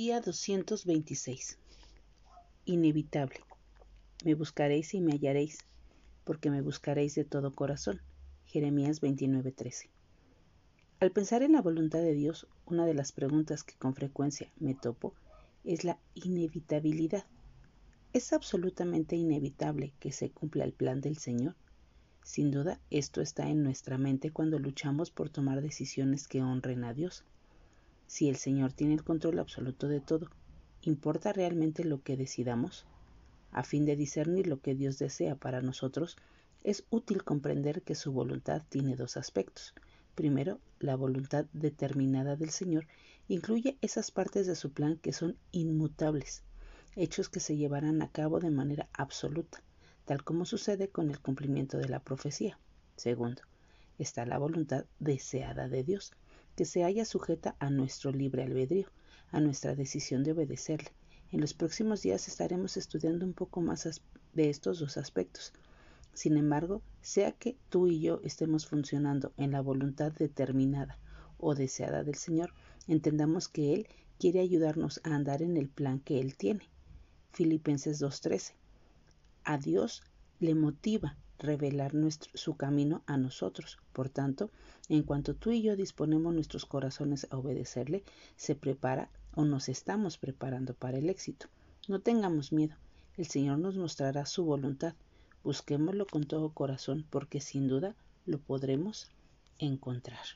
Día 226. Inevitable. Me buscaréis y me hallaréis, porque me buscaréis de todo corazón. Jeremías 29:13. Al pensar en la voluntad de Dios, una de las preguntas que con frecuencia me topo es la inevitabilidad. ¿Es absolutamente inevitable que se cumpla el plan del Señor? Sin duda, esto está en nuestra mente cuando luchamos por tomar decisiones que honren a Dios. Si el Señor tiene el control absoluto de todo, ¿importa realmente lo que decidamos? A fin de discernir lo que Dios desea para nosotros, es útil comprender que su voluntad tiene dos aspectos. Primero, la voluntad determinada del Señor incluye esas partes de su plan que son inmutables, hechos que se llevarán a cabo de manera absoluta, tal como sucede con el cumplimiento de la profecía. Segundo, está la voluntad deseada de Dios, que se haya sujeta a nuestro libre albedrío, a nuestra decisión de obedecerle. En los próximos días estaremos estudiando un poco más de estos dos aspectos. Sin embargo, sea que tú y yo estemos funcionando en la voluntad determinada o deseada del Señor, entendamos que Él quiere ayudarnos a andar en el plan que Él tiene. Filipenses 2.13. A Dios le motiva revelar nuestro, su camino a nosotros. Por tanto, en cuanto tú y yo disponemos nuestros corazones a obedecerle, se prepara o nos estamos preparando para el éxito. No tengamos miedo, el Señor nos mostrará su voluntad. Busquémoslo con todo corazón porque sin duda lo podremos encontrar.